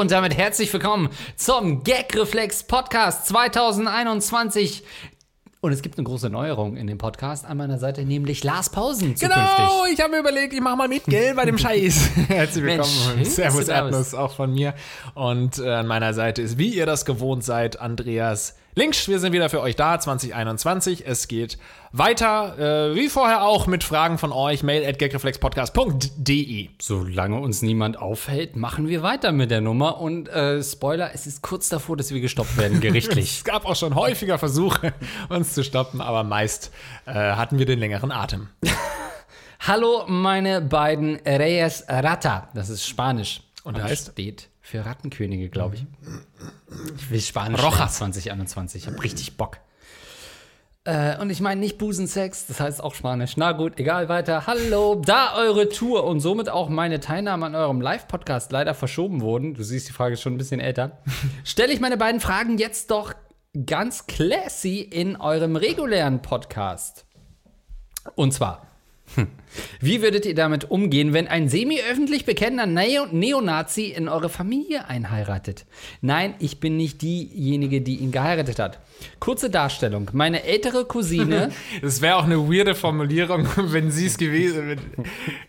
Und damit herzlich willkommen zum Gagreflex Podcast 2021. Und es gibt eine große Neuerung in dem Podcast an meiner Seite, nämlich Lars Pausen zukünftig. Genau, ich habe mir überlegt, ich mache mal mit, gell, bei dem Scheiß. Herzlich willkommen. Mensch, Servus Servus. Erdnuss auch von mir. Und äh, an meiner Seite ist, wie ihr das gewohnt seid, Andreas Links. Wir sind wieder für euch da, 2021. Es geht weiter, äh, wie vorher auch, mit Fragen von euch. Mail at gagreflexpodcast.de. Solange uns niemand aufhält, machen wir weiter mit der Nummer. Und äh, Spoiler, es ist kurz davor, dass wir gestoppt werden, gerichtlich. Es gab auch schon häufiger Versuche, uns zu stoppen, aber meist äh, hatten wir den längeren Atem. Hallo, meine beiden Reyes Rata. Das ist Spanisch. Und heißt? steht für Rattenkönige, glaube ich. Ich will Spanisch Rojas. 2021. Ich habe richtig Bock. Äh, und ich meine nicht Busensex, das heißt auch Spanisch. Na gut, egal, weiter. Hallo, da eure Tour und somit auch meine Teilnahme an eurem Live-Podcast leider verschoben wurden, du siehst, die Frage ist schon ein bisschen älter, stelle ich meine beiden Fragen jetzt doch ganz classy in eurem regulären Podcast. Und zwar, wie würdet ihr damit umgehen, wenn ein semi-öffentlich bekennender Neo Neonazi in eure Familie einheiratet? Nein, ich bin nicht diejenige, die ihn geheiratet hat. Kurze Darstellung. Meine ältere Cousine, Es wäre auch eine weirde Formulierung, wenn sie es gewesen wäre.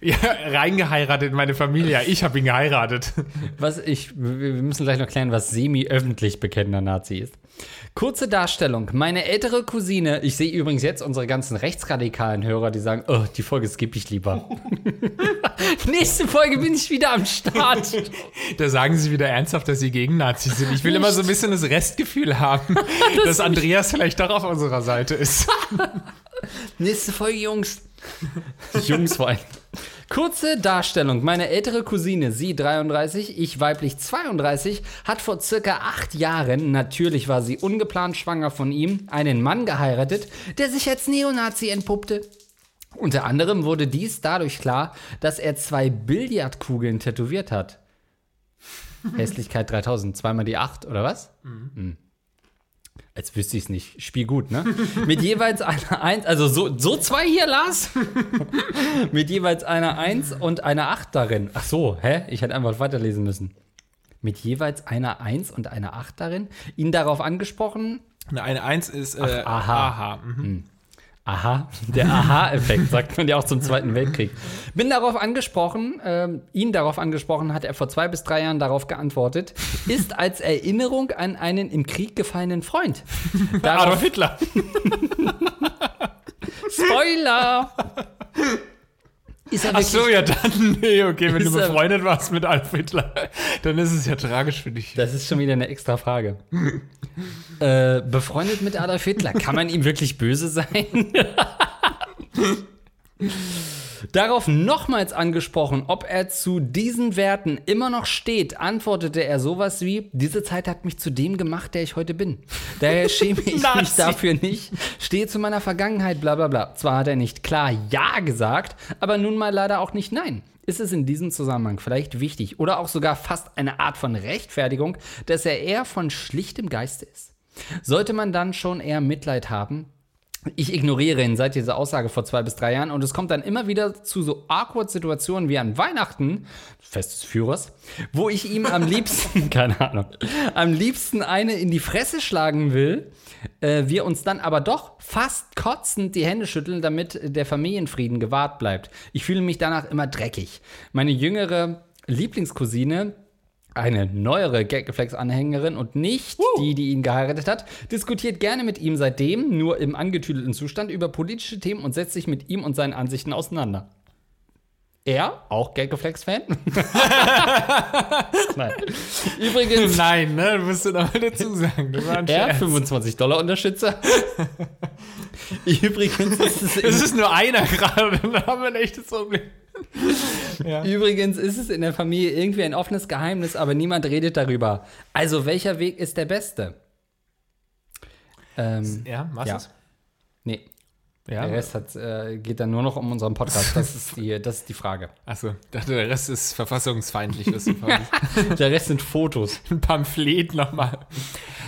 Ja, reingeheiratet in meine Familie. Ich habe ihn geheiratet. was ich, wir müssen gleich noch klären, was semi-öffentlich bekennender Nazi ist. Kurze Darstellung. Meine ältere Cousine, ich sehe übrigens jetzt unsere ganzen rechtsradikalen Hörer, die sagen, oh, die Folge skippe ich lieber. Nächste Folge bin ich wieder am Start. Da sagen sie wieder ernsthaft, dass sie gegen Nazis sind. Ich will immer so ein bisschen das Restgefühl haben, dass Andreas vielleicht doch auf unserer Seite ist. Nächste Folge, Jungs. Jungs vor allem. Kurze Darstellung. Meine ältere Cousine, sie 33, ich weiblich 32, hat vor circa acht Jahren, natürlich war sie ungeplant schwanger von ihm, einen Mann geheiratet, der sich als Neonazi entpuppte. Unter anderem wurde dies dadurch klar, dass er zwei Billardkugeln tätowiert hat. Hässlichkeit 3000, zweimal die 8, oder was? Mhm. Als wüsste ich es nicht. Spiel gut, ne? Mit jeweils einer 1, also so, so zwei hier, Lars? Mit jeweils einer 1 und einer 8 darin. Ach so, hä? Ich hätte einfach weiterlesen müssen. Mit jeweils einer 1 und einer 8 darin. Ihn darauf angesprochen, Eine Eins ist äh, aha. aha. Mhm. Aha, der Aha-Effekt, sagt man ja auch zum Zweiten Weltkrieg. Bin darauf angesprochen, ähm, ihn darauf angesprochen, hat er vor zwei bis drei Jahren darauf geantwortet, ist als Erinnerung an einen im Krieg gefallenen Freund. Darauf, Adolf Hitler. Spoiler! Ist er Ach so, ja dann. Nee, okay, wenn du befreundet warst mit Adolf Hitler, dann ist es ja tragisch für dich. Das ist schon wieder eine extra Frage. äh, befreundet mit Adolf Hitler, kann man ihm wirklich böse sein? Darauf nochmals angesprochen, ob er zu diesen Werten immer noch steht, antwortete er sowas wie: Diese Zeit hat mich zu dem gemacht, der ich heute bin. Daher schäme ich mich dafür nicht, stehe zu meiner Vergangenheit, bla bla bla. Zwar hat er nicht klar Ja gesagt, aber nun mal leider auch nicht Nein. Ist es in diesem Zusammenhang vielleicht wichtig oder auch sogar fast eine Art von Rechtfertigung, dass er eher von schlichtem Geiste ist? Sollte man dann schon eher Mitleid haben? Ich ignoriere ihn seit dieser Aussage vor zwei bis drei Jahren und es kommt dann immer wieder zu so awkward Situationen wie an Weihnachten, Fest des Führers, wo ich ihm am liebsten, keine Ahnung, am liebsten eine in die Fresse schlagen will, äh, wir uns dann aber doch fast kotzend die Hände schütteln, damit der Familienfrieden gewahrt bleibt. Ich fühle mich danach immer dreckig. Meine jüngere Lieblingscousine eine neuere Gaggeflex-Anhängerin und nicht die, die ihn geheiratet hat, diskutiert gerne mit ihm seitdem, nur im angetüdelten Zustand, über politische Themen und setzt sich mit ihm und seinen Ansichten auseinander. Er, auch Gaggeflex-Fan? Nein. Übrigens, Nein, ne, du musst du noch mal dazu sagen. Er, Scherz. 25 Dollar Unterstützer. Übrigens ist es Es ist nur einer gerade, dann haben wir ein echtes Problem. Ja. Übrigens ist es in der Familie irgendwie ein offenes Geheimnis, aber niemand redet darüber. Also, welcher Weg ist der beste? Ähm, ja, was Ja. ist? nee, Ja. der Rest hat, äh, geht dann nur noch um unseren Podcast. Das ist die, das ist die Frage. Achso, der Rest ist verfassungsfeindlich. Das ist quasi Der Rest sind Fotos. ein Pamphlet nochmal.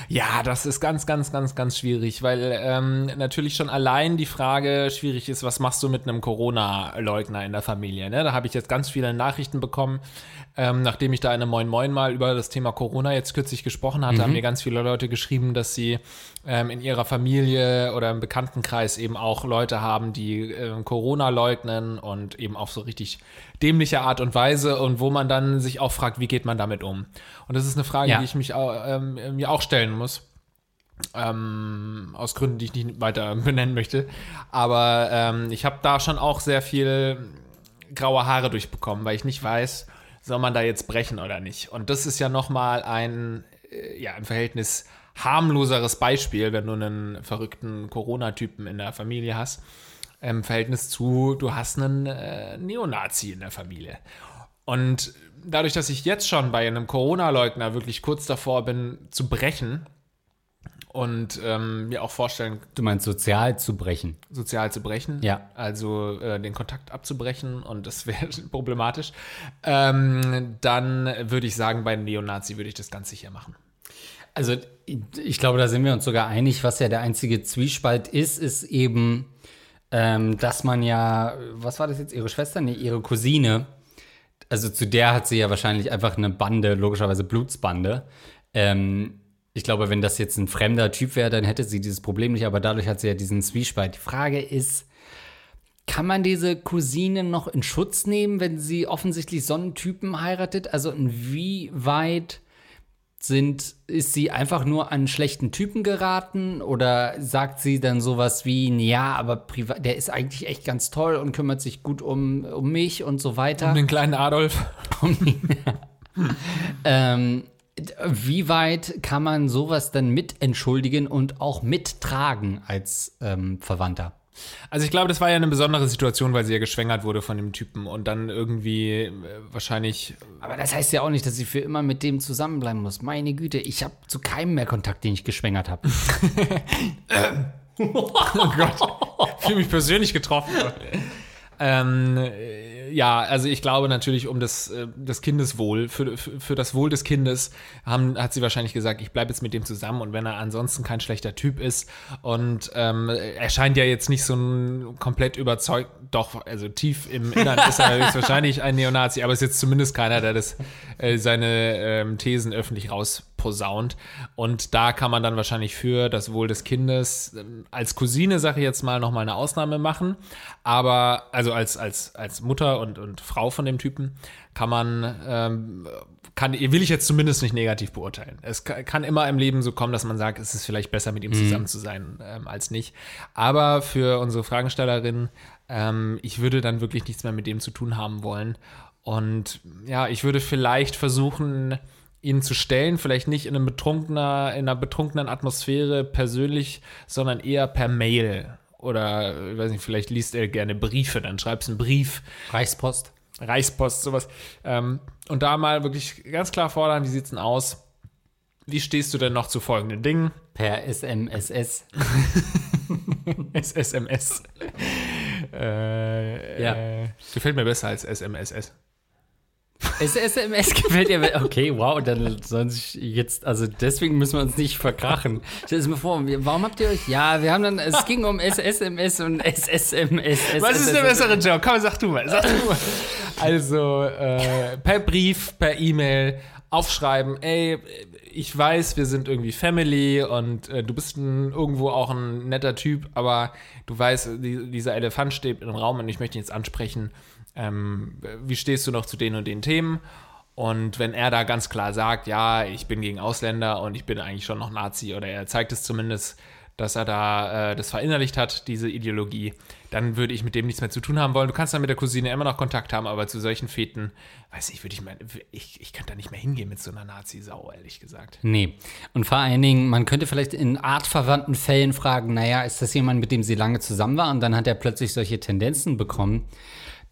Ja, das ist ganz, ganz, ganz, ganz schwierig, weil ähm, natürlich schon allein die Frage schwierig ist, was machst du mit einem Corona-Leugner in der Familie? Ne? Da habe ich jetzt ganz viele Nachrichten bekommen, ähm, nachdem ich da in einem Moin Moin mal über das Thema Corona jetzt kürzlich gesprochen hatte, haben mir ganz viele Leute geschrieben, dass sie ähm, in ihrer Familie oder im Bekanntenkreis eben auch Leute haben, die äh, Corona leugnen und eben auf so richtig dämliche Art und Weise und wo man dann sich auch fragt, wie geht man damit um? Und das ist eine Frage, Ja. die ich mich ähm, mir auch stellen muss. Ähm, aus Gründen, die ich nicht weiter benennen möchte. Aber ähm, ich habe da schon auch sehr viel graue Haare durchbekommen, weil ich nicht weiß, soll man da jetzt brechen oder nicht. Und das ist ja nochmal ein, äh, ja, im Verhältnis harmloseres Beispiel, wenn du einen verrückten Corona-Typen in der Familie hast, im Verhältnis zu, du hast einen äh, Neonazi in der Familie. Und dadurch, dass ich jetzt schon bei einem Corona-Leugner wirklich kurz davor bin zu brechen und ähm, mir auch vorstellen, Du meinst sozial zu brechen. sozial zu brechen, Ja. also äh, den Kontakt abzubrechen und das wäre problematisch, ähm, dann würde ich sagen, bei Neonazi würde ich das ganz sicher machen. Also ich glaube, da sind wir uns sogar einig, was ja der einzige Zwiespalt ist, ist eben, ähm, dass man ja, was war das jetzt, ihre Schwester? Nee, ihre Cousine. Also zu der hat sie ja wahrscheinlich einfach eine Bande, logischerweise Blutsbande. Ähm, ich glaube, wenn das jetzt ein fremder Typ wäre, dann hätte sie dieses Problem nicht, aber dadurch hat sie ja diesen Zwiespalt. Die Frage ist, kann man diese Cousine noch in Schutz nehmen, wenn sie offensichtlich so einen Typen heiratet? Also inwieweit sind, ist sie einfach nur an schlechten Typen geraten oder sagt sie dann sowas wie, ja, aber privat, der ist eigentlich echt ganz toll und kümmert sich gut um, um mich und so weiter. Den kleinen Adolf. Ähm, d- wie weit kann man sowas dann mit entschuldigen und auch mittragen als ähm, Verwandter? Also ich glaube, das war ja eine besondere Situation, weil sie ja geschwängert wurde von dem Typen und dann irgendwie äh, wahrscheinlich Aber das heißt ja auch nicht, dass sie für immer mit dem zusammenbleiben muss. Meine Güte, ich habe zu keinem mehr Kontakt, den ich geschwängert habe. fühle mich persönlich getroffen. ähm, äh, ja, also ich glaube natürlich um das, äh, das Kindeswohl, für, für, für das Wohl des Kindes haben, hat sie wahrscheinlich gesagt, ich bleibe jetzt mit dem zusammen und wenn er ansonsten kein schlechter Typ ist und ähm, er scheint ja jetzt nicht so ein komplett überzeugt, doch, also tief im Innern ist er höchstwahrscheinlich ein Neonazi, aber ist jetzt zumindest keiner, der das, äh, seine ähm, Thesen öffentlich rausposaunt und da kann man dann wahrscheinlich für das Wohl des Kindes ähm, als Cousine, sage ich jetzt mal, nochmal eine Ausnahme machen. Aber, also als, als, als Mutter und, und Frau von dem Typen, kann man, ähm, kann, will ich jetzt zumindest nicht negativ beurteilen. Es ka- kann immer im Leben so kommen, dass man sagt, es ist vielleicht besser, mit ihm zusammen zu sein, ähm, als nicht. Aber für unsere Fragestellerin, ähm, ich würde dann wirklich nichts mehr mit dem zu tun haben wollen. Und ja, ich würde vielleicht versuchen, ihn zu stellen, vielleicht nicht in, einem betrunkener, in einer betrunkenen Atmosphäre persönlich, sondern eher per Mail. Oder, ich weiß nicht, vielleicht liest er gerne Briefe, dann schreibst einen Brief, Reichspost. Reichspost, sowas. Ähm, und da mal wirklich ganz klar fordern, wie sieht's denn aus? Wie stehst du denn noch zu folgenden Dingen? Per SMSS. SSMS. äh, Ja. äh, gefällt mir besser als SMSS. SSMS gefällt dir. Okay, wow, dann sollen sich jetzt, also deswegen müssen wir uns nicht verkrachen. Stell dir mal vor, warum habt ihr euch, ja, wir haben dann, es ging um SSMS und SSMS. Was ist der bessere Joke? Komm, sag du mal. Sag du mal. Also äh, per Brief, per E-Mail aufschreiben, ey, ich weiß, wir sind irgendwie Family und äh, du bist ein, irgendwo auch ein netter Typ, aber du weißt, die, dieser Elefant steht im Raum und ich möchte ihn jetzt ansprechen. Ähm, wie stehst du noch zu den und den Themen? Und wenn er da ganz klar sagt, ja, ich bin gegen Ausländer und ich bin eigentlich schon noch Nazi oder er zeigt es zumindest, dass er da äh, das verinnerlicht hat, diese Ideologie, dann würde ich mit dem nichts mehr zu tun haben wollen. Du kannst dann mit der Cousine immer noch Kontakt haben, aber zu solchen Feten, weiß ich, würde ich mal, ich, ich könnte da nicht mehr hingehen mit so einer Nazi-Sau, ehrlich gesagt. Nee. Und vor allen Dingen, man könnte vielleicht in artverwandten Fällen fragen, naja, ist das jemand, mit dem sie lange zusammen war und dann hat er plötzlich solche Tendenzen bekommen.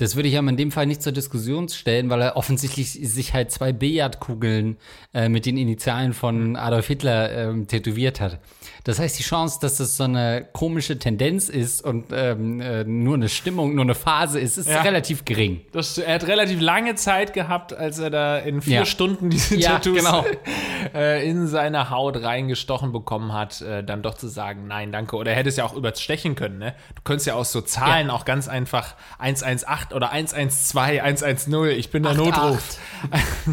Das würde ich aber in dem Fall nicht zur Diskussion stellen, weil er offensichtlich sich halt zwei Billardkugeln äh, mit den Initialen von Adolf Hitler ähm, tätowiert hat. Das heißt, die Chance, dass das so eine komische Tendenz ist und ähm, äh, nur eine Stimmung, nur eine Phase ist, ist Ja. relativ gering. Das, er hat relativ lange Zeit gehabt, als er da in vier Ja. Stunden diese Ja, Tattoos genau. äh, in seine Haut reingestochen bekommen hat, äh, dann doch zu sagen, nein, danke. Oder er hätte es ja auch überstechen können. Ne? Du könntest ja aus so Zahlen auch ganz einfach 118 oder 112, 110, ich bin der 88. Notruf.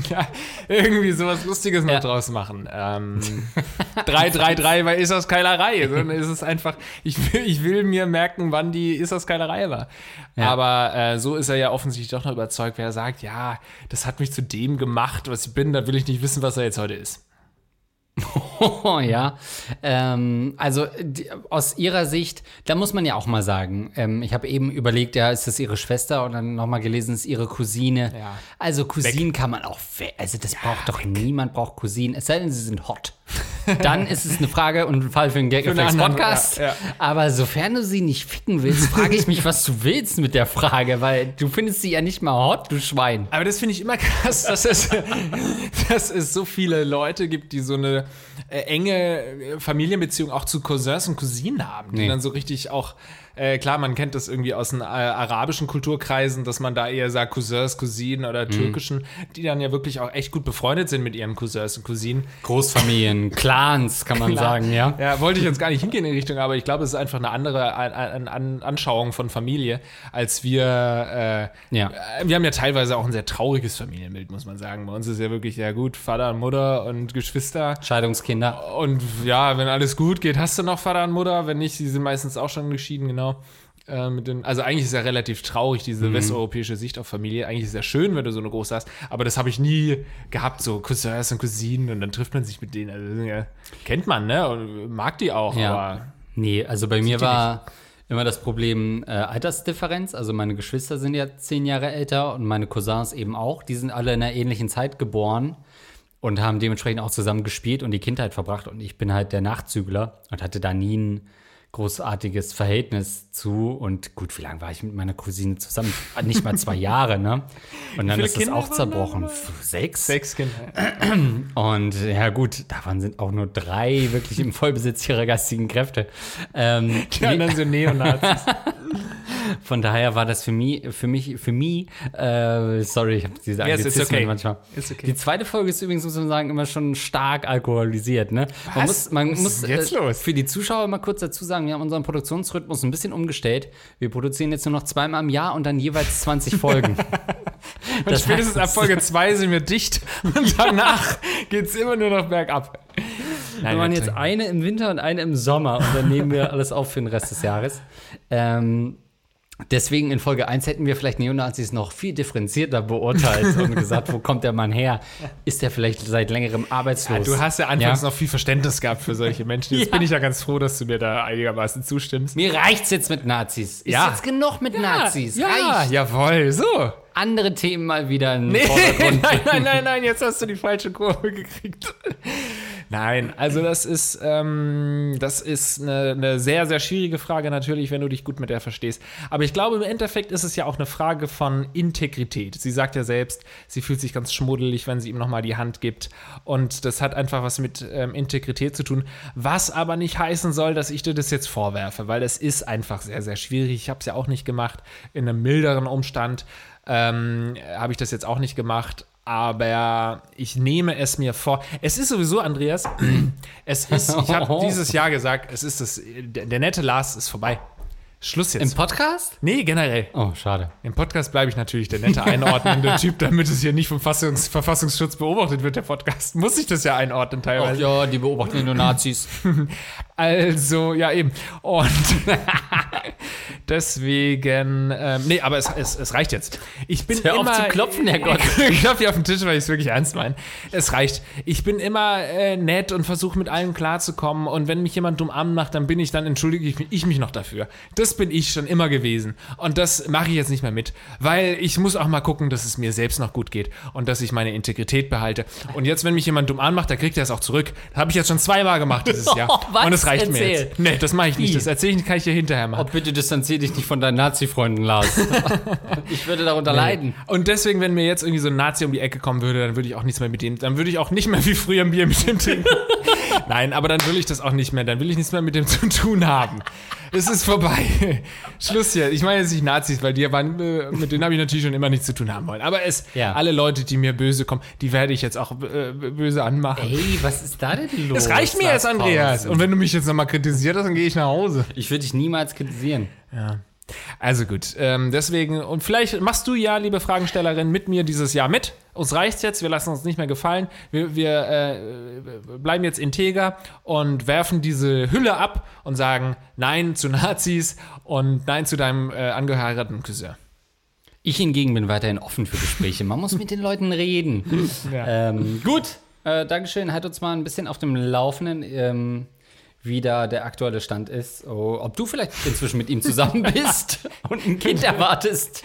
ja, irgendwie sowas Lustiges noch Ja. draus machen. Ähm, 333 bei Ist das Keilerei. Sondern ist es einfach, ich will, ich will mir merken, wann die Ist das Keilerei war. Ja. Aber äh, so ist er ja offensichtlich doch noch überzeugt, wer er sagt, ja, das hat mich zu dem gemacht, was ich bin, da will ich nicht wissen, was er jetzt heute ist. Ja, ähm, also die, aus ihrer Sicht, da muss man ja auch mal sagen, ähm, ich habe eben überlegt, ja, ist das ihre Schwester und dann nochmal gelesen, ist ihre Cousine. Ja. Also Cousinen kann man auch, also das braucht doch niemand braucht Cousinen, es sei denn, sie sind hot. Dann ist es eine Frage und ein Fall für einen Gag-Reflex-Podcast. ja, ja. Aber sofern du sie nicht ficken willst, frage ich mich, was du willst mit der Frage, weil du findest sie ja nicht mal hot, du Schwein. Aber das finde ich immer krass, dass es, dass es so viele Leute gibt, die so eine äh, enge äh, Familienbeziehung auch zu Cousins und Cousinen haben, die Nee. dann so richtig auch, äh, klar, man kennt das irgendwie aus den äh, arabischen Kulturkreisen, dass man da eher sagt Cousins, Cousinen oder Mhm. türkischen, die dann ja wirklich auch echt gut befreundet sind mit ihren Cousins und Cousinen. Großfamilien, Clans, kann man sagen, ja. Ja, wollte ich jetzt gar nicht hingehen in die Richtung, aber ich glaube, es ist einfach eine andere An An An Anschauung von Familie, als wir. Äh, Ja. äh, Wir haben ja teilweise auch ein sehr trauriges Familienbild, muss man sagen. Bei uns ist ja wirklich, ja gut, Vater und Mutter und Geschwister. Scheidungskinder. Und ja, wenn alles gut geht, hast du noch Vater und Mutter. Wenn nicht, sie sind meistens auch schon geschieden, genau. Äh, mit den, also eigentlich ist ja relativ traurig, diese westeuropäische Sicht auf Familie. Eigentlich ist es ja schön, wenn du so eine große hast, aber das habe ich nie gehabt, so Cousins und Cousinen und dann trifft man sich mit denen. Also, ja, kennt man, ne? Und mag die auch, Ja. aber Nee, also bei mir war immer das Problem äh, Altersdifferenz. Also meine Geschwister sind ja zehn Jahre älter und meine Cousins eben auch. Die sind alle in einer ähnlichen Zeit geboren und haben dementsprechend auch zusammen gespielt und die Kindheit verbracht. Und ich bin halt der Nachzügler und hatte da nie ein großartiges Verhältnis zu. Und gut, wie lange war ich mit meiner Cousine zusammen? Nicht mal zwei Jahre, ne? Und dann ist es Kinder auch waren da zerbrochen. Sechs? sechs Kinder. Und ja gut, davon sind auch nur drei wirklich im Vollbesitz ihrer geistigen Kräfte. Ähm, Die anderen sind Neonazis. von daher war das für mich, für mich, für mich, äh, sorry, ich habe diese Yes, it's okay. manchmal. It's okay. Die zweite Folge ist übrigens, muss man sagen, immer schon stark alkoholisiert. Ne? Man Was? muss, man Was muss ist jetzt äh, los? für die Zuschauer mal kurz dazu sagen, wir haben unseren Produktionsrhythmus ein bisschen umgestellt. Wir produzieren jetzt nur noch zweimal im Jahr und dann jeweils 20 Folgen. Und spätestens ab Folge 2 sind wir dicht und danach geht es immer nur noch bergab. Nein, Wir machen jetzt eine im Winter und eine im Sommer und dann nehmen wir alles auf für den Rest des Jahres. Ähm, deswegen in Folge 1 hätten wir vielleicht Neonazis noch viel differenzierter beurteilt und gesagt, wo kommt der Mann her? Ist der vielleicht seit längerem arbeitslos? Du hast ja anfangs Ja. noch viel Verständnis gehabt für solche Menschen. Jetzt Ja. bin ich ja ganz froh, dass du mir da einigermaßen zustimmst. Mir reicht's jetzt mit Nazis. Ist Ja. jetzt genug mit Nazis. ja, Reicht. jawohl, so. Andere Themen mal wieder in den Nee, Vordergrund. nein, nein, nein, nein, jetzt hast du die falsche Kurve gekriegt. Nein, also das ist, ähm, das ist eine, eine sehr, sehr schwierige Frage natürlich, wenn du dich gut mit der verstehst. Aber ich glaube, im Endeffekt ist es ja auch eine Frage von Integrität. Sie sagt ja selbst, sie fühlt sich ganz schmuddelig, wenn sie ihm nochmal die Hand gibt. Und das hat einfach was mit ähm, Integrität zu tun. Was aber nicht heißen soll, dass ich dir das jetzt vorwerfe, weil es ist einfach sehr, sehr schwierig. Ich habe es ja auch nicht gemacht. In einem milderen Umstand ähm, habe ich das jetzt auch nicht gemacht. Aber ich nehme es mir vor. Es ist sowieso, Andreas, es ist, ich habe dieses Jahr gesagt, es ist das, der, der nette Lars ist vorbei. Schluss Im jetzt. Podcast? nee, generell. Oh, schade. Im Podcast bleibe ich natürlich der nette einordnende Typ, damit es hier nicht vom Fassungs Verfassungsschutz beobachtet wird, der Podcast. Muss ich das ja einordnen Ach teilweise. ja, die beobachten nur Nazis. Also, ja, eben. Und deswegen, ähm, nee, aber es, es, es reicht jetzt. Ich bin Hör auf immer. zu klopfen, Herrgott. ich klopfe hier auf den Tisch, weil ich es wirklich ernst meine. Es reicht. Ich bin immer äh, nett und versuche mit allem klarzukommen. Und wenn mich jemand dumm anmacht, dann bin ich, dann entschuldige ich mich, ich mich noch dafür. Das bin ich schon immer gewesen. Und das mache ich jetzt nicht mehr mit. Weil ich muss auch mal gucken, dass es mir selbst noch gut geht und dass ich meine Integrität behalte. Und jetzt, wenn mich jemand dumm anmacht, dann kriegt er es auch zurück. Das habe ich jetzt schon zweimal gemacht dieses Jahr. Was? Und es reicht mir Erzähl. jetzt. Nee, das mache ich nicht. Das erzähle ich, kann ich dir hinterher machen. Oh, bitte distanziere dich nicht von deinen Nazi-Freunden, Lars. ich würde darunter leiden. Und deswegen, wenn mir jetzt irgendwie so ein Nazi um die Ecke kommen würde, dann würde ich auch nichts mehr mit dem, dann würde ich auch nicht mehr wie früher ein Bier mit dem trinken. Nein, aber dann will ich das auch nicht mehr. Dann will ich nichts mehr mit dem zu tun haben. Es ist vorbei. Schluss hier. Ich meine jetzt nicht Nazis, weil die waren, äh, mit denen habe ich natürlich schon immer nichts zu tun haben wollen. Aber es, Ja. alle Leute, die mir böse kommen, die werde ich jetzt auch äh, böse anmachen. Ey, was ist da denn los? Das reicht mir jetzt, Andreas. Und wenn du mich jetzt nochmal kritisierst, dann gehe ich nach Hause. Ich würde dich niemals kritisieren. Also gut, ähm, deswegen, und vielleicht machst du ja, liebe Fragenstellerin, mit mir dieses Jahr mit. Uns reicht's jetzt, wir lassen uns nicht mehr gefallen. Wir, wir äh, bleiben jetzt integer und werfen diese Hülle ab und sagen Nein zu Nazis und Nein zu deinem äh, angeheirateten Cousin. Ich hingegen bin weiterhin offen für Gespräche. Man muss mit den Leuten reden. Ja. Ähm, gut, äh, Dankeschön. Halt uns mal ein bisschen auf dem Laufenden, ähm, wie da der aktuelle Stand ist. Oh, ob du vielleicht inzwischen mit ihm zusammen bist und ein Kind erwartest.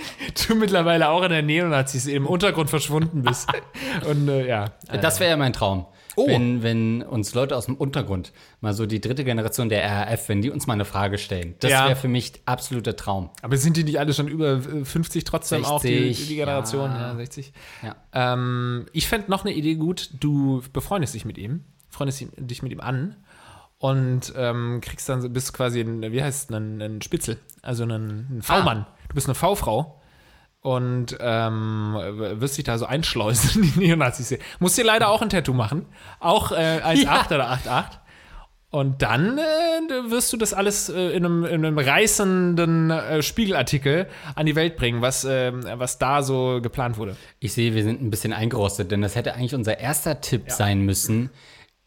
Du mittlerweile auch in der Neonazis im Untergrund verschwunden bist. und äh, ja. Das wäre ja mein Traum. Oh. Wenn, wenn uns Leute aus dem Untergrund, mal so die dritte Generation der RAF, wenn die uns mal eine Frage stellen. Das Ja. wäre für mich absoluter Traum. Aber sind die nicht alle schon über äh, 50 trotzdem auch, die, 60, die Generation? ja. Ja, 60. Ja. Ähm, ich fände noch eine Idee gut, du befreundest dich mit ihm, freundest dich mit ihm an und ähm, kriegst dann, so- bist quasi ein, wie heißt es, ein, ein Spitzel, also ein, ein V-Mann. Du bist eine V-Frau und ähm, wirst dich da so einschleusen in die Neonazis. Musst dir leider auch ein Tattoo machen, auch äh, 1,8 Ja. oder 8,8. Und dann äh, wirst du das alles äh, in, einem, in einem reißenden äh, Spiegelartikel an die Welt bringen, was, ähm, was da so geplant wurde. Ich sehe, wir sind ein bisschen eingerostet, denn das hätte eigentlich unser erster Tipp sein müssen,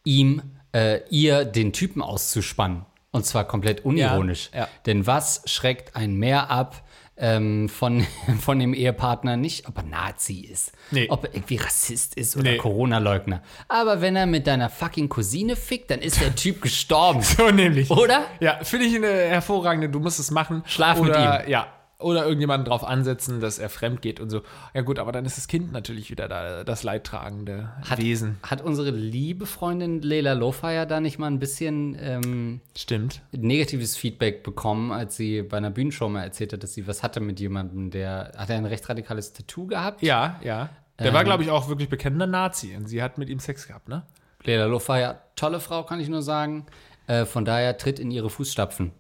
ihm, äh, ihr den Typen auszuspannen. Und zwar komplett unironisch. Ja, ja. Denn was schreckt einen mehr ab ähm, von, von dem Ehepartner? Nicht, ob er Nazi ist, Nee. ob er irgendwie Rassist ist oder Nee. Corona-Leugner. Aber wenn er mit deiner fucking Cousine fickt, dann ist der Typ gestorben. So nämlich. Oder? Ja, finde ich eine hervorragende, du musst es machen. Schlaf mit oder, Ja. Oder irgendjemanden drauf ansetzen, dass er fremd geht und so. Ja gut, aber dann ist das Kind natürlich wieder da, das leidtragende Hat, Wesen. hat unsere liebe Freundin Leila Lofire da nicht mal ein bisschen ähm, Stimmt. negatives Feedback bekommen, als sie bei einer Bühnenshow mal erzählt hat, dass sie was hatte mit jemandem, der hat er ein rechtsradikales Tattoo gehabt. Ja, ja. Der war, glaube ich, auch wirklich bekennender Nazi und sie hat mit ihm Sex gehabt, ne? Leila Lofire, tolle Frau, kann ich nur sagen. Äh, von daher tritt in ihre Fußstapfen.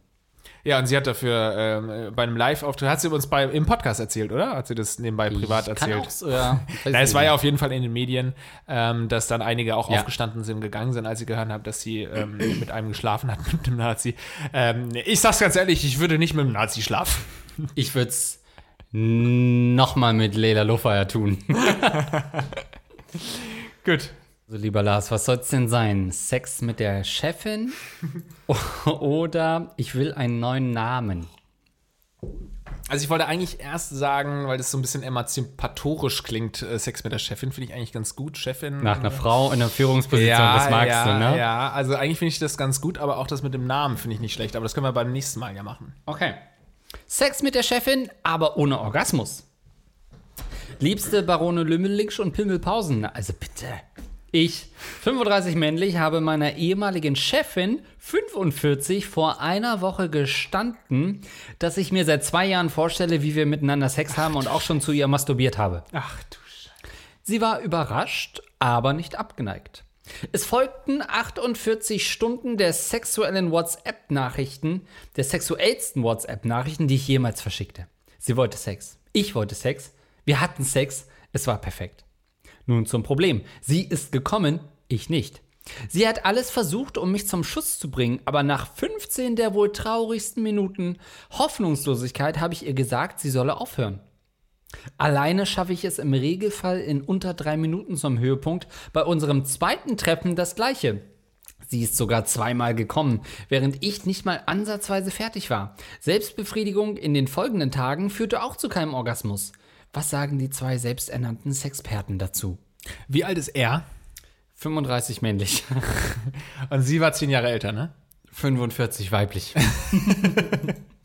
Ja, und sie hat dafür ähm, bei einem Live-Auftritt, hat sie uns bei, im Podcast erzählt, oder? Hat sie das nebenbei privat Ich kann erzählt? auch so, ja. Na, es war ja auf jeden Fall in den Medien, ähm, dass dann einige auch Ja. aufgestanden sind gegangen sind, als sie gehört haben, dass sie ähm, mit einem geschlafen hat, mit einem Nazi. Ähm, ich sag's ganz ehrlich, ich würde nicht mit einem Nazi schlafen. Ich würde es nochmal mit Leila Lofire tun. Gut. Also lieber Lars, was soll es denn sein? Sex mit der Chefin? Oder ich will einen neuen Namen? Also ich wollte eigentlich erst sagen, weil das so ein bisschen emanzipatorisch klingt, äh, Sex mit der Chefin finde ich eigentlich ganz gut. Chefin. Nach einer Frau in einer Führungsposition, das magst ja, du, ne? Ja, also eigentlich finde ich das ganz gut, aber auch das mit dem Namen finde ich nicht schlecht. Aber das können wir beim nächsten Mal ja machen. Okay. Sex mit der Chefin, aber ohne Orgasmus. Liebste Barone Lümmelingsch und Pimmelpausen, also bitte. Ich, 35 männlich, habe meiner ehemaligen Chefin, 45, vor einer Woche gestanden, dass ich mir seit zwei Jahren vorstelle, wie wir miteinander Sex haben und auch schon zu ihr masturbiert habe. Ach du Scheiße. Sie war überrascht, aber nicht abgeneigt. Es folgten 48 Stunden der sexuellen WhatsApp-Nachrichten, der sexuellsten WhatsApp-Nachrichten, die ich jemals verschickte. Sie wollte Sex. Ich wollte Sex. Wir hatten Sex. Es war perfekt. Nun zum Problem. Sie ist gekommen, ich nicht. Sie hat alles versucht, um mich zum Schuss zu bringen, aber nach 15 der wohl traurigsten Minuten Hoffnungslosigkeit habe ich ihr gesagt, sie solle aufhören. Alleine schaffe ich es im Regelfall in unter drei Minuten zum Höhepunkt. Bei unserem zweiten Treffen das gleiche. Sie ist sogar zweimal gekommen, während ich nicht mal ansatzweise fertig war. Selbstbefriedigung in den folgenden Tagen führte auch zu keinem Orgasmus. Was sagen die zwei selbsternannten Sexperten dazu? Wie alt ist er? 35 männlich, Und sie war zehn Jahre älter, ne? 45 weiblich.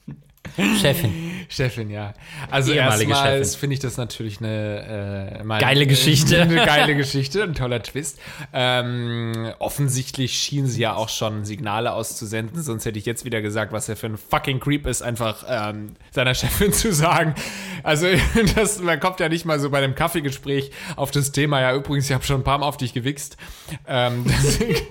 Chefin. Chefin, ja. Also erstmal finde ich das natürlich eine äh, mal- Geile Geschichte. Eine geile Geschichte, ein toller Twist. Ähm, offensichtlich schien sie ja auch schon Signale auszusenden, sonst hätte ich jetzt wieder gesagt, was er für ein fucking Creep ist, einfach ähm, seiner Chefin zu sagen. Also das, man kommt ja nicht mal so bei einem Kaffeegespräch auf das Thema, ja übrigens, ich habe schon ein paar Mal auf dich gewichst. Ähm, deswegen,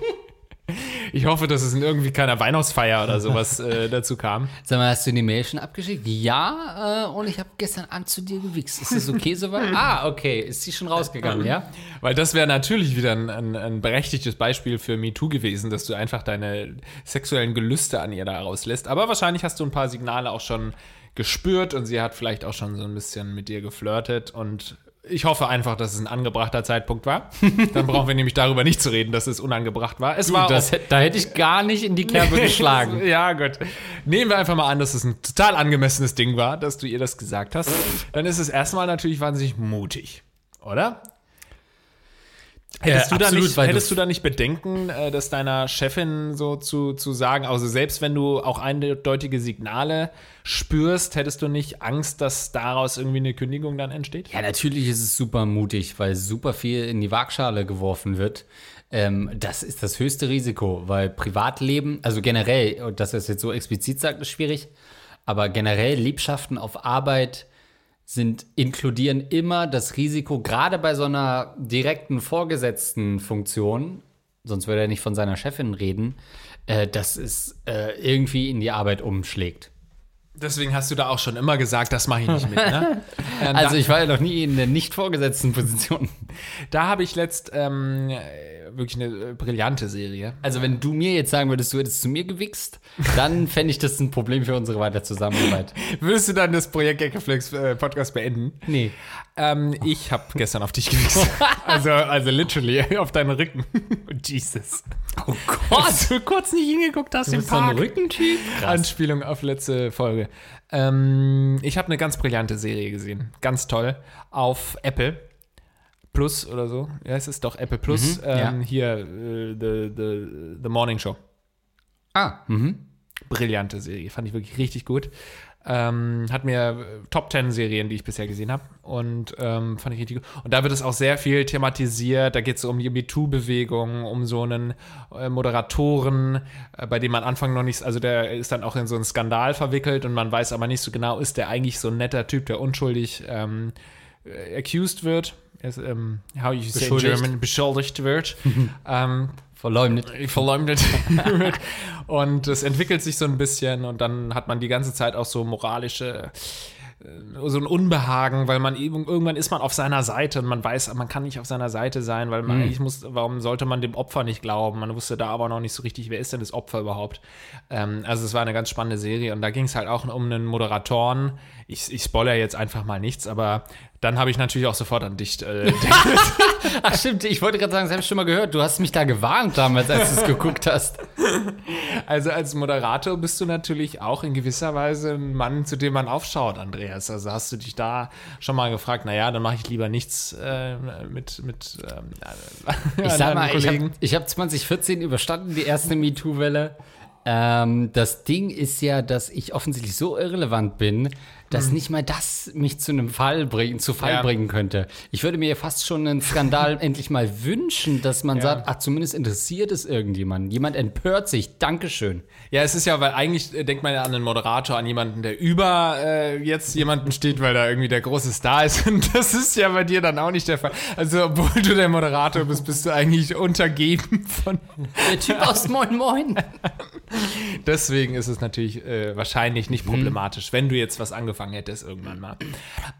ich hoffe, dass es in irgendwie keiner Weihnachtsfeier oder sowas äh, dazu kam. Sag mal, hast du die Mail schon abgeschickt? Ja, äh, und ich habe gestern Abend zu dir gewichst. Ist das okay soweit? ah, okay. Ist sie schon rausgegangen, ja? Weil das wäre natürlich wieder ein, ein, ein berechtigtes Beispiel für MeToo gewesen, dass du einfach deine sexuellen Gelüste an ihr da rauslässt. Aber wahrscheinlich hast du ein paar Signale auch schon gespürt und sie hat vielleicht auch schon so ein bisschen mit dir geflirtet und ich hoffe einfach, dass es ein angebrachter Zeitpunkt war. Dann brauchen wir nämlich darüber nicht zu reden, dass es unangebracht war. Es war Das, da hätte ich gar nicht in die Kerbe geschlagen. ja, gut. Nehmen wir einfach mal an, dass es ein total angemessenes Ding war, dass du ihr das gesagt hast. Dann ist es erstmal natürlich wahnsinnig mutig, oder? Hättest, Äh, du, da absolut, nicht, weil du- hättest du da nicht Bedenken, äh, das deiner Chefin so zu, zu sagen, also selbst wenn du auch eindeutige Signale spürst, hättest du nicht Angst, dass daraus irgendwie eine Kündigung dann entsteht? Ja, natürlich ist es super mutig, weil super viel in die Waagschale geworfen wird. Ähm, das ist das höchste Risiko, weil Privatleben, also generell, dass er es jetzt so explizit sagt, ist schwierig, aber generell Liebschaften auf Arbeit sind, inkludieren immer das Risiko, gerade bei so einer direkten vorgesetzten Funktion, sonst würde er nicht von seiner Chefin reden, äh, dass es äh, irgendwie in die Arbeit umschlägt. Deswegen hast du da auch schon immer gesagt, das mache ich nicht mit, ne? Ähm, Also ich war ja noch nie in der nicht vorgesetzten Position. Da habe ich letzt ähm, äh, wirklich eine äh, brillante Serie. Also, wenn du mir jetzt sagen würdest, du hättest zu mir gewichst, dann fände ich das ein Problem für unsere weitere Zusammenarbeit. Würdest du dann das Projekt Gagreflex äh, Podcast beenden? Nee. Ähm, ich habe gestern auf dich gewichst. also, also literally auf deinen Rücken. Jesus. Oh Gott, Als du kurz nicht hingeguckt hast du im bist so ein Park. Rückentyp? Anspielung auf letzte Folge. Ähm, ich habe eine ganz brillante Serie gesehen. Ganz toll. Auf Apple Plus oder so. Ja, es ist doch Apple Plus. Mhm, ja. ähm, Hier, äh, the, the, the Morning Show. Ah, mhm. brillante Serie. Fand ich wirklich richtig gut. Ähm, hat mir äh, Top 10 Serien, die ich bisher gesehen habe. Und ähm, fand ich richtig gut. Und da wird es auch sehr viel thematisiert. Da geht es um die MeToo-Bewegung, um so einen äh, Moderatoren, äh, bei dem man Anfang noch nicht, also der ist dann auch in so einen Skandal verwickelt und man weiß aber nicht so genau, ist der eigentlich so ein netter Typ, der unschuldig ähm, äh, accused wird. Ist, ähm, how you say. German, beschuldigt wird. ähm, Verleumdet. verleumdet wird. Und es entwickelt sich so ein bisschen und dann hat man die ganze Zeit auch so moralische, äh, so ein Unbehagen, weil man eben, irgendwann ist man auf seiner Seite und man weiß, man kann nicht auf seiner Seite sein, weil man eigentlich muss, warum sollte man dem Opfer nicht glauben? Man wusste da aber noch nicht so richtig, wer ist denn das Opfer überhaupt? Ähm, also es war eine ganz spannende Serie und da ging es halt auch um einen Moderatoren. Ich, ich spoilere jetzt einfach mal nichts, aber dann habe ich natürlich auch sofort an dich äh, Ach stimmt, ich wollte gerade sagen, das habe ich schon mal gehört. Du hast mich da gewarnt damals, als du es geguckt hast. Also als Moderator bist du natürlich auch in gewisser Weise ein Mann, zu dem man aufschaut, Andreas. Also hast du dich da schon mal gefragt, naja, dann mache ich lieber nichts äh, mit, mit ähm, Ich sag mal, ich habe Kollegen. ich hab 2014 überstanden, die erste MeToo-Welle. Ähm, das Ding ist ja, dass ich offensichtlich so irrelevant bin, dass nicht mal das mich zu einem Fall bringen, zu Fall Ja. bringen könnte. Ich würde mir ja fast schon einen Skandal endlich mal wünschen, dass man Ja. sagt, ach, zumindest interessiert es irgendjemand. Jemand empört sich. Dankeschön. Ja, es ist ja, weil eigentlich äh, denkt man ja an einen Moderator, an jemanden, der über äh, jetzt jemanden steht, weil da irgendwie der große Star ist. Und das ist ja bei dir dann auch nicht der Fall. Also, obwohl du der Moderator bist, bist du eigentlich untergeben von. Der Typ aus Moin Moin. Deswegen ist es natürlich äh, wahrscheinlich nicht Mhm. problematisch, wenn du jetzt was angefangen hättest irgendwann mal.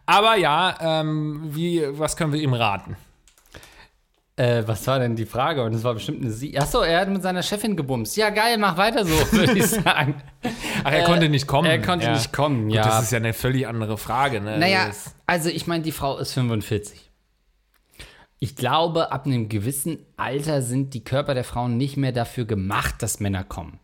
Aber ja, ähm, wie, was können wir ihm raten? Äh, was war denn die Frage? Und es war bestimmt eine Sie. Achso, er hat mit seiner Chefin gebumst. Ja, geil, mach weiter so, würde ich sagen. Ach, er Äh, konnte nicht kommen. er konnte nicht kommen, Gut, ja. Das ist ja eine völlig andere Frage. Ne? Naja, also ich meine, die Frau ist 45. Ich glaube, ab einem gewissen Alter sind die Körper der Frauen nicht mehr dafür gemacht, dass Männer kommen.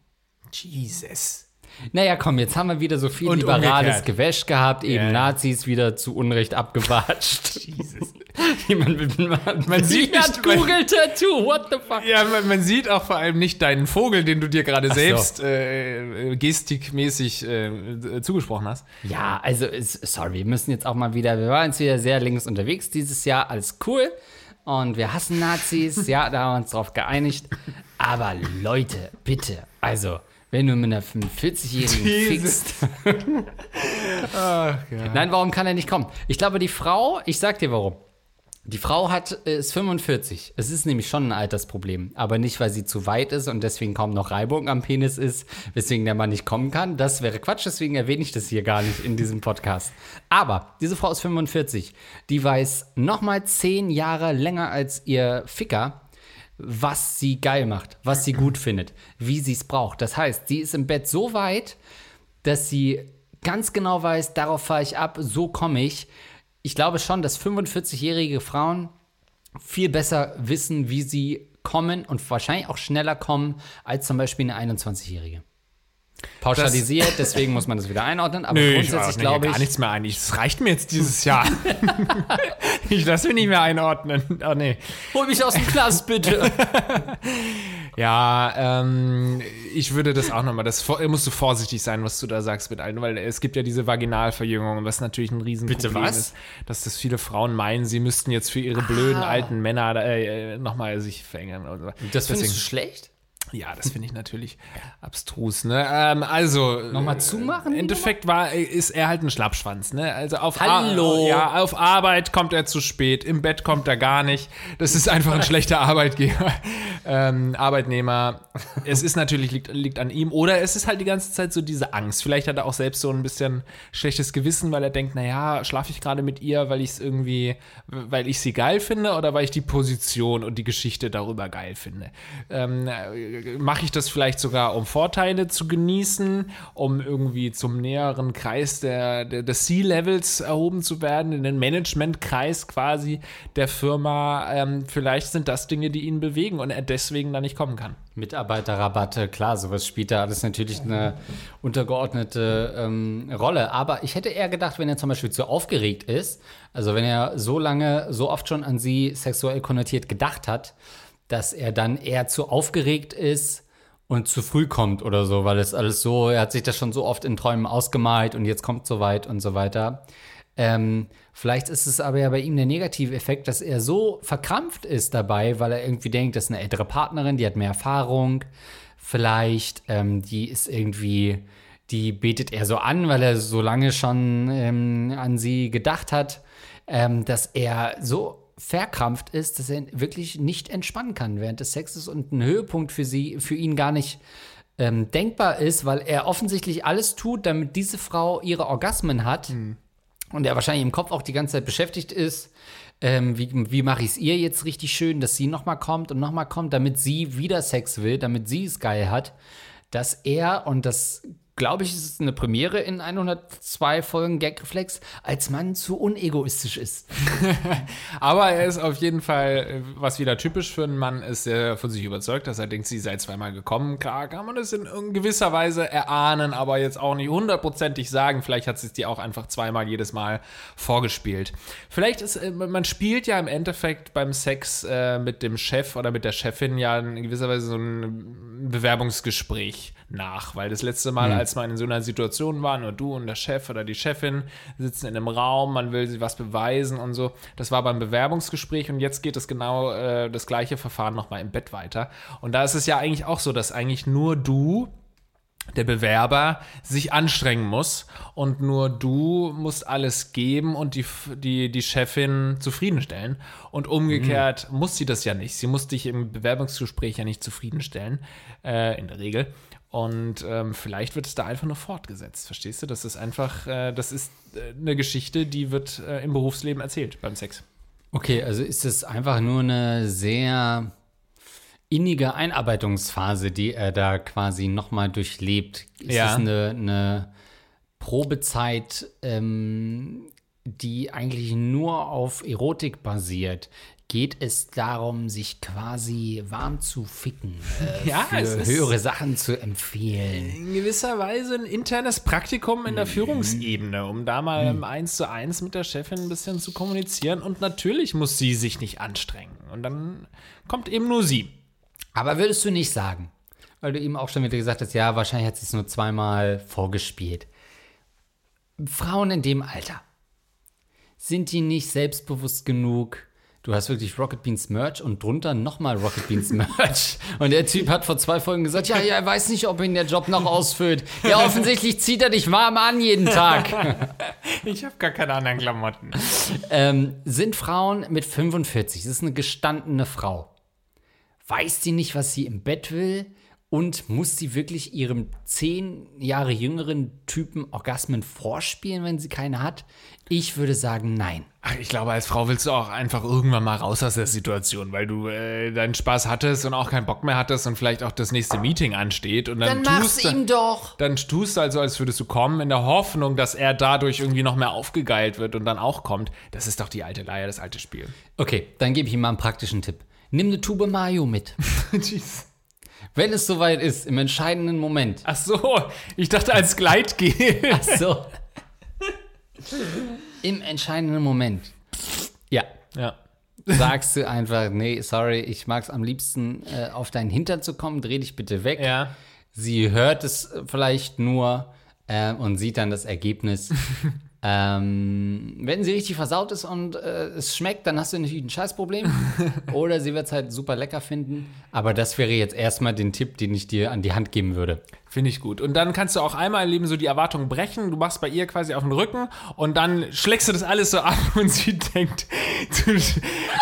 Jesus. Naja, komm, jetzt haben wir wieder so viel Und liberales umgekehrt. Gewäsch gehabt, eben Ja. Nazis wieder zu Unrecht abgewatscht. Jesus. Jemand man, Man sieht ja, nicht, man- Google-Tattoo, what the fuck? Ja, man, man sieht auch vor allem nicht deinen Vogel, den du dir gerade so. selbst äh, äh, gestikmäßig äh, zugesprochen hast. Ja, also, sorry, wir müssen jetzt auch mal wieder, wir waren jetzt wieder sehr links unterwegs dieses Jahr, alles cool. Und wir hassen Nazis, ja, da haben wir uns drauf geeinigt. Aber Leute, bitte, also, wenn du mit einer 45-Jährigen Jesus. fixt. Ach, ja. Nein, warum kann er nicht kommen? Ich glaube, die Frau, ich sag dir warum. Die Frau hat, äh, ist 45. Es ist nämlich schon ein Altersproblem. Aber nicht, weil sie zu weit ist und deswegen kaum noch Reibung am Penis ist, weswegen der Mann nicht kommen kann. Das wäre Quatsch, deswegen erwähne ich das hier gar nicht in diesem Podcast. Aber diese Frau ist 45. Die weiß noch mal zehn Jahre länger als ihr Ficker, was sie geil macht, was sie gut findet, wie sie es braucht. Das heißt, sie ist im Bett so weit, dass sie ganz genau weiß, darauf fahre ich ab, so komme ich. Ich glaube schon, dass 45-jährige Frauen viel besser wissen, wie sie kommen und wahrscheinlich auch schneller kommen als zum Beispiel eine 21-jährige. Pauschalisiert, deswegen muss man das wieder einordnen, aber Nö, ich grundsätzlich ordne glaube ich. gar nichts mehr ein. Ich- Das reicht mir jetzt dieses Jahr. ich lasse mich nicht mehr einordnen. Oh nee. Hol mich aus dem Knast, bitte. Ja, ähm, ich würde das auch nochmal, das musst du vorsichtig sein, was du da sagst mit allen, weil es gibt ja diese Vaginalverjüngung, was natürlich ein Riesenproblem Bitte was? ist, dass das viele Frauen meinen, sie müssten jetzt für ihre blöden alten Männer äh, äh, nochmal sich verlängern. Und so. Das findest Deswegen- du schlecht? Ja, das finde ich natürlich abstrus, ne? Ähm, also. Nochmal zumachen, Im die Endeffekt war, ist er halt ein Schlappschwanz, ne? Also auf Hallo. Ar ja, auf Arbeit kommt er zu spät, im Bett kommt er gar nicht. Das ist einfach ein schlechter Arbeitgeber, ähm, Arbeitnehmer. Es ist natürlich, liegt, liegt an ihm. Oder es ist halt die ganze Zeit so diese Angst. Vielleicht hat er auch selbst so ein bisschen schlechtes Gewissen, weil er denkt, naja, schlafe ich gerade mit ihr, weil ich es irgendwie, weil ich sie geil finde oder weil ich die Position und die Geschichte darüber geil finde. Ähm, mache ich das vielleicht sogar, um Vorteile zu genießen, um irgendwie zum näheren Kreis der, der, des C-Levels erhoben zu werden, in den Managementkreis quasi der Firma. Ähm, vielleicht sind das Dinge, die ihn bewegen und er deswegen da nicht kommen kann. Mitarbeiterrabatte, klar, sowas spielt da alles natürlich eine untergeordnete ähm, Rolle. Aber ich hätte eher gedacht, wenn er zum Beispiel zu aufgeregt ist, also wenn er so lange, so oft schon an sie sexuell konnotiert gedacht hat, dass er dann eher zu aufgeregt ist und zu früh kommt oder so, weil es alles so, er hat sich das schon so oft in Träumen ausgemalt und jetzt kommt so weit und so weiter. Ähm, vielleicht ist es aber ja bei ihm der negative Effekt, dass er so verkrampft ist dabei, weil er irgendwie denkt, das ist eine ältere Partnerin, die hat mehr Erfahrung. Vielleicht, ähm, die ist irgendwie, die betet er so an, weil er so lange schon ähm, an sie gedacht hat, ähm, dass er so verkrampft ist, dass er wirklich nicht entspannen kann während des Sexes und ein Höhepunkt für sie, für ihn gar nicht ähm, denkbar ist, weil er offensichtlich alles tut, damit diese Frau ihre Orgasmen hat und er wahrscheinlich im Kopf auch die ganze Zeit beschäftigt ist. Ähm, wie wie mache ich es ihr jetzt richtig schön, dass sie nochmal kommt und nochmal kommt, damit sie wieder Sex will, damit sie es geil hat, dass er, und das glaube ich, ist eine Premiere in 102 Folgen Gagreflex, als Mann zu unegoistisch ist. Aber er ist auf jeden Fall, was wieder typisch für einen Mann ist, der von sich überzeugt, dass er denkt, sie sei zweimal gekommen. Klar kann man das in gewisser Weise erahnen, aber jetzt auch nicht hundertprozentig sagen. Vielleicht hat sie es dir auch einfach zweimal jedes Mal vorgespielt. Vielleicht ist, äh, man spielt ja im Endeffekt beim Sex äh, mit dem Chef oder mit der Chefin ja in gewisser Weise so ein Bewerbungsgespräch nach, weil das letzte Mal, als man in so einer Situation war, nur du und der Chef oder die Chefin sitzen in einem Raum, man will sie was beweisen und so, das war beim Bewerbungsgespräch und jetzt geht es genau äh, das gleiche Verfahren nochmal im Bett weiter. Und da ist es ja eigentlich auch so, dass eigentlich nur du der Bewerber sich anstrengen muss und nur du musst alles geben und die, die, die Chefin zufriedenstellen. Und umgekehrt muss sie das ja nicht. Sie muss dich im Bewerbungsgespräch ja nicht zufriedenstellen, äh, in der Regel. Und ähm, vielleicht wird es da einfach nur fortgesetzt, verstehst du? Das ist einfach, äh, das ist äh, eine Geschichte, die wird äh, im Berufsleben erzählt beim Sex. Okay, also ist es einfach nur eine sehr innige Einarbeitungsphase, die er da quasi nochmal durchlebt. Ist Ja. es eine, eine Probezeit, ähm, die eigentlich nur auf Erotik basiert, geht es darum, sich quasi warm zu ficken, äh, Ja, für höhere Sachen zu empfehlen. In gewisser Weise ein internes Praktikum in der Mhm. Führungsebene, um da mal im eins zu eins mit der Chefin ein bisschen zu kommunizieren. Und natürlich muss sie sich nicht anstrengen. Und dann kommt eben nur sie. Aber würdest du nicht sagen, weil du eben auch schon wieder gesagt hast, ja, wahrscheinlich hat sie es nur zweimal vorgespielt. Frauen in dem Alter, sind die nicht selbstbewusst genug? Du hast wirklich Rocket Beans Merch und drunter nochmal Rocket Beans Merch. Und der Typ hat vor zwei Folgen gesagt, ja, ja, er weiß nicht, ob ihn der Job noch ausfüllt. Ja, offensichtlich zieht er dich warm an jeden Tag. Ich habe gar keine anderen Klamotten. ähm, sind Frauen mit 45, das ist eine gestandene Frau, weiß die nicht, was sie im Bett will und muss sie wirklich ihrem zehn Jahre jüngeren Typen Orgasmen vorspielen, wenn sie keine hat? Ich würde sagen, nein. Ach, ich glaube, als Frau willst du auch einfach irgendwann mal raus aus der Situation, weil du äh, deinen Spaß hattest und auch keinen Bock mehr hattest und vielleicht auch das nächste Meeting ansteht. Und dann, Dann mach's tust du- ihm doch. Dann tust du also, als würdest du kommen, in der Hoffnung, dass er dadurch irgendwie noch mehr aufgegeilt wird und dann auch kommt. Das ist doch die alte Leier, das alte Spiel. Okay, dann gebe ich ihm mal einen praktischen Tipp. Nimm eine Tube Mayo mit. Wenn es soweit ist, im entscheidenden Moment. Ach so, ich dachte als Gleitgel. Ach so. Im entscheidenden Moment. Ja, ja. sagst du einfach, nee, sorry, ich mag es am liebsten, äh, auf deinen Hintern zu kommen, dreh dich bitte weg. Ja. Sie hört es vielleicht nur äh, und sieht dann das Ergebnis. Ähm, wenn sie richtig versaut ist und äh, es schmeckt, dann hast du natürlich ein Scheißproblem. Oder sie wird es halt super lecker finden. Aber das wäre jetzt erstmal den Tipp, den ich dir an die Hand geben würde. Finde ich gut. Und dann kannst du auch einmal im Leben so die Erwartungen brechen. Du machst bei ihr quasi auf den Rücken und dann schlägst du das alles so ab und sie denkt,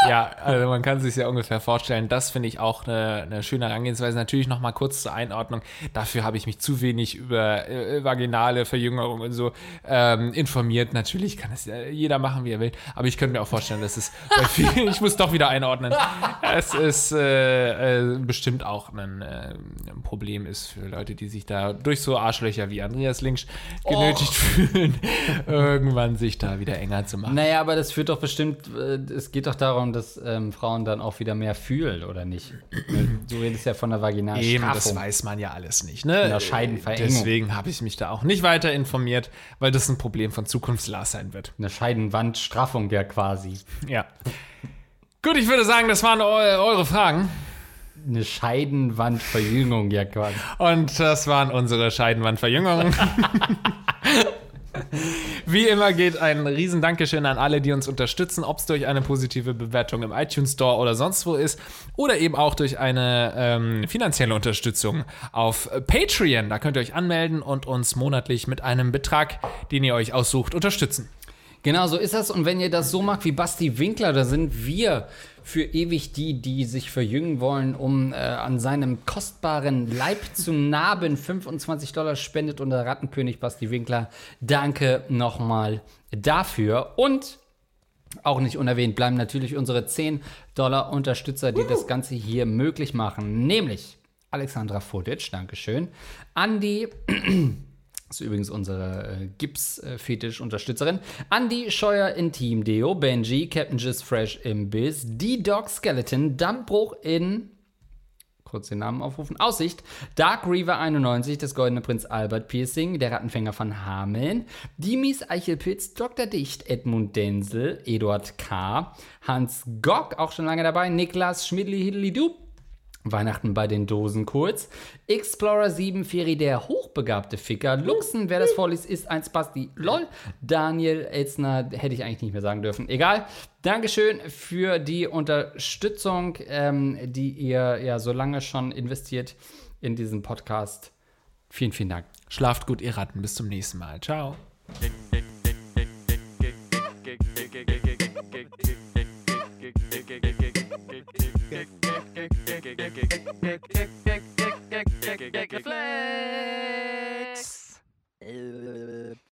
ja, also man kann sich ja ungefähr vorstellen. Das finde ich auch eine, eine schöne Herangehensweise. Natürlich noch mal kurz zur Einordnung. Dafür habe ich mich zu wenig über äh, vaginale Verjüngerung und so ähm, informiert. Natürlich kann es ja jeder machen, wie er will. Aber ich könnte mir auch vorstellen, dass es bei vielen, ich muss doch wieder einordnen, es ist äh, äh, bestimmt auch ein, äh, ein Problem ist für Leute, die sich da durch so Arschlöcher wie Andreas Links genötigt fühlen, irgendwann sich da wieder enger zu machen. Naja, aber das führt doch bestimmt, äh, es geht doch darum, dass ähm, Frauen dann auch wieder mehr fühlen, oder nicht? Du redest ja von der vaginalen Eben, das weiß man ja alles nicht. Ne? Einer Scheidenverengung. Deswegen habe ich mich da auch nicht weiter informiert, weil das ein Problem von Zukunftslars sein wird. Eine Scheidenwandstraffung ja quasi. Ja. Gut, ich würde sagen, das waren eu eure Fragen. Eine Scheidenwandverjüngung ja quasi. Und das waren unsere Scheidenwandverjüngungen. Wie immer geht ein riesen Dankeschön an alle, die uns unterstützen, ob es durch eine positive Bewertung im iTunes Store oder sonst wo ist oder eben auch durch eine ähm, finanzielle Unterstützung auf Patreon. Da könnt ihr euch anmelden und uns monatlich mit einem Betrag, den ihr euch aussucht, unterstützen. Genau, so ist das. Und wenn ihr das so macht wie Basti Winkler, da sind wir für ewig die, die sich verjüngen wollen, um äh, an seinem kostbaren Leib zu naben. 25 Dollar spendet unser Rattenkönig Basti Winkler. Danke nochmal dafür. Und auch nicht unerwähnt bleiben natürlich unsere 10 Dollar Unterstützer, die das Ganze hier möglich machen. Nämlich Alexandra Fodic, Dankeschön. Andi, das ist übrigens unsere äh, Gips-Fetisch-Unterstützerin. Andy Scheuer in Team Deo, Benji, Captain Just Fresh im Biss, D-Dog Skeleton, Dammbruch in kurz den Namen aufrufen. Aussicht, Dark Reaver 91, das Goldene Prinz Albert Piercing, der Rattenfänger von Hameln, Dimis Eichelpilz, Dr. Dicht, Edmund Denzel, Eduard K., Hans Gock, auch schon lange dabei, Niklas Schmidli Hidli Du, Weihnachten bei den Dosen kurz. Explorer 7, Feri, der hochbegabte Ficker. Luxen, wer das vorliest, ist ein Spasti. LOL. Daniel Elzner, hätte ich eigentlich nicht mehr sagen dürfen. Egal. Dankeschön für die Unterstützung, ähm, die ihr ja so lange schon investiert in diesen Podcast. Vielen, vielen Dank. Schlaft gut, ihr Ratten. Bis zum nächsten Mal. Ciao. tick, tick.